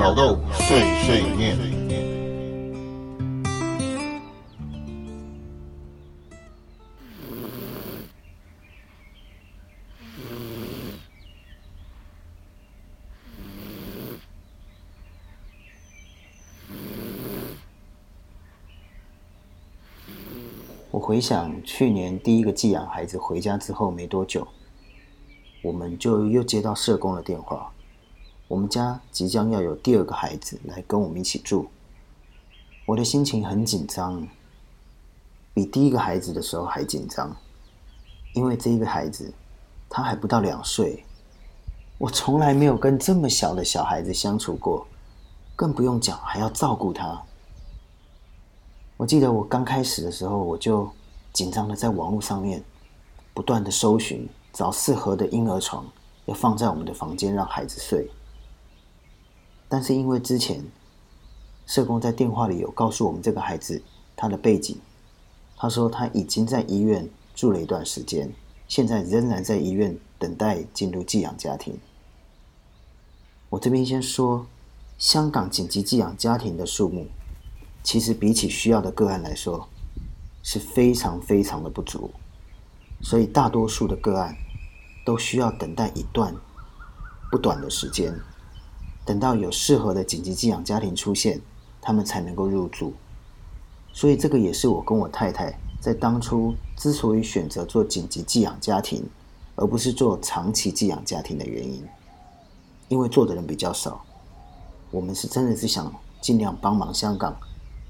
老豆碎碎念。我回想去年第一个寄养孩子回家之后没多久，我们就又接到社工的电话，我们家即将要有第二个孩子来跟我们一起住。我的心情很紧张，比第一个孩子的时候还紧张，因为这一个孩子他还不到两岁，我从来没有跟这么小的小孩子相处过，更不用讲还要照顾他。我记得我刚开始的时候，我就紧张的在网络上面不断的搜寻，找适合的婴儿床，要放在我们的房间让孩子睡。但是因为之前社工在电话里有告诉我们这个孩子他的背景，他说他已经在医院住了一段时间，现在仍然在医院等待进入寄养家庭。我这边先说，香港紧急寄养家庭的数目。其实比起需要的个案来说，是非常非常的不足，所以大多数的个案都需要等待一段不短的时间，等到有适合的紧急寄养家庭出现，他们才能够入住。所以这个也是我跟我太太在当初之所以选择做紧急寄养家庭，而不是做长期寄养家庭的原因，因为做的人比较少，我们是真的是想尽量帮忙香港。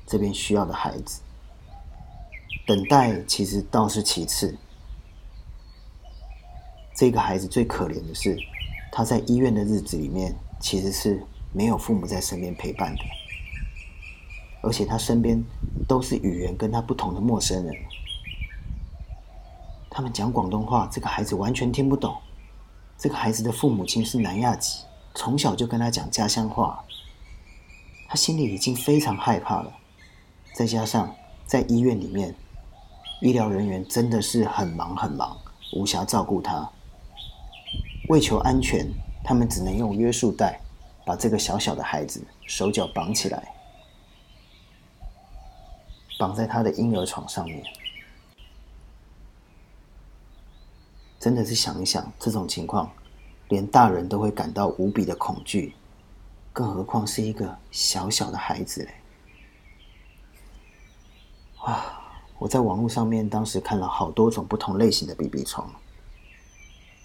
这边需要的孩子，等待其实倒是其次。这个孩子最可怜的是，他在医院的日子里面其实是没有父母在身边陪伴的，而且他身边都是语言跟他不同的陌生人，他们讲广东话，这个孩子完全听不懂。这个孩子的父母亲是南亚籍，从小就跟他讲家乡话，他心里已经非常害怕了。再加上在医院里面，医疗人员真的是很忙很忙，无暇照顾他。为求安全，他们只能用约束带把这个小小的孩子手脚绑起来，绑在他的婴儿床上面。真的是想一想，这种情况，连大人都会感到无比的恐惧，更何况是一个小小的孩子嘞。啊！我在网络上面当时看了好多种不同类型的 BB 床，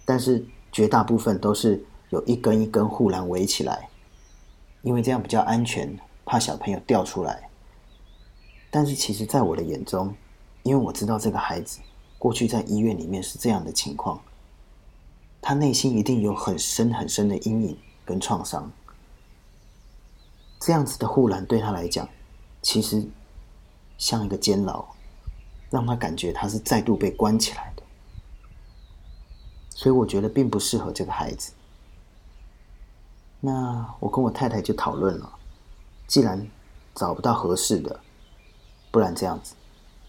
但是绝大部分都是有一根一根护栏围起来，因为这样比较安全，怕小朋友掉出来。但是其实，在我的眼中，因为我知道这个孩子过去在医院里面是这样的情况，他内心一定有很深很深的阴影跟创伤。这样子的护栏对他来讲，其实。像一个监牢，让他感觉他是再度被关起来的，所以我觉得并不适合这个孩子。那我跟我太太就讨论了，既然找不到合适的，不然这样子，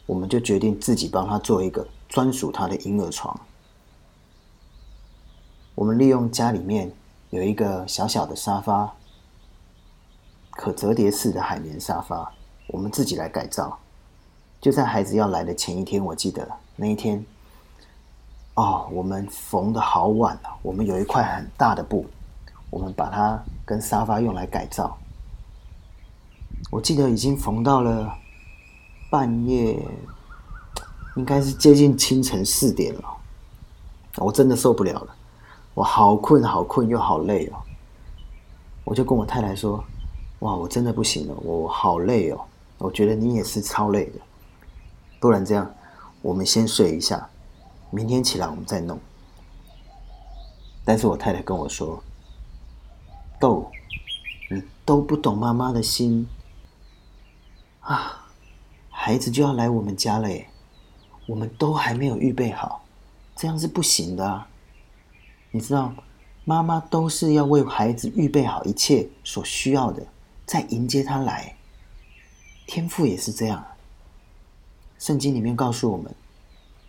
我们就决定自己帮他做一个专属他的婴儿床。我们利用家里面有一个小小的沙发，可折叠式的海绵沙发。我们自己来改造，就在孩子要来的前一天，我记得那一天，哦，我们缝的好晚了。我们有一块很大的布，我们把它跟沙发用来改造。我记得已经缝到了半夜，应该是接近清晨四点了。我真的受不了了，我好困，好困又好累哦。我就跟我太太说：“哇，我真的不行了，我好累哦。”我觉得你也是超累的，不然这样，我们先睡一下，明天起来我们再弄。但是我太太跟我说：“豆，你都不懂妈妈的心啊，孩子就要来我们家了耶，我们都还没有预备好，这样是不行的啊。你知道，妈妈都是要为孩子预备好一切所需要的，再迎接他来。”天赋也是这样，圣经里面告诉我们，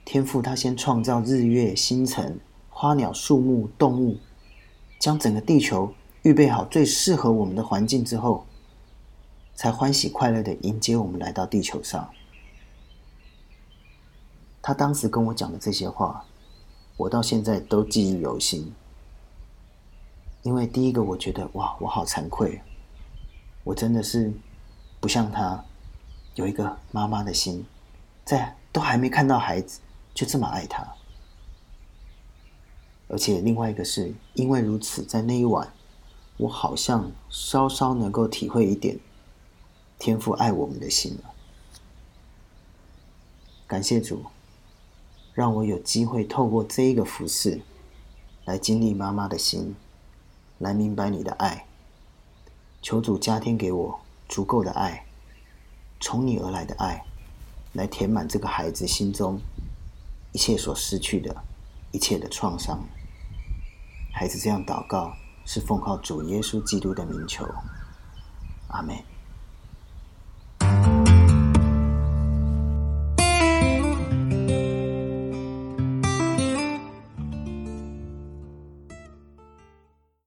天赋他先创造日月星辰、花鸟树木、动物，将整个地球预备好最适合我们的环境之后，才欢喜快乐的迎接我们来到地球上。他当时跟我讲的这些话，我到现在都记忆犹新。因为第一个，我觉得哇，我好惭愧，我真的是不像他有一个妈妈的心，在都还没看到孩子就这么爱他。而且另外一个是因为如此，在那一晚，我好像稍稍能够体会一点天父爱我们的心了。感谢主，让我有机会透过这一个服饰，来经历妈妈的心。来明白你的爱，求主加添给我足够的爱，从你而来的爱，来填满这个孩子心中一切所失去的一切的创伤。孩子这样祷告，是奉靠主耶稣基督的名求，阿门。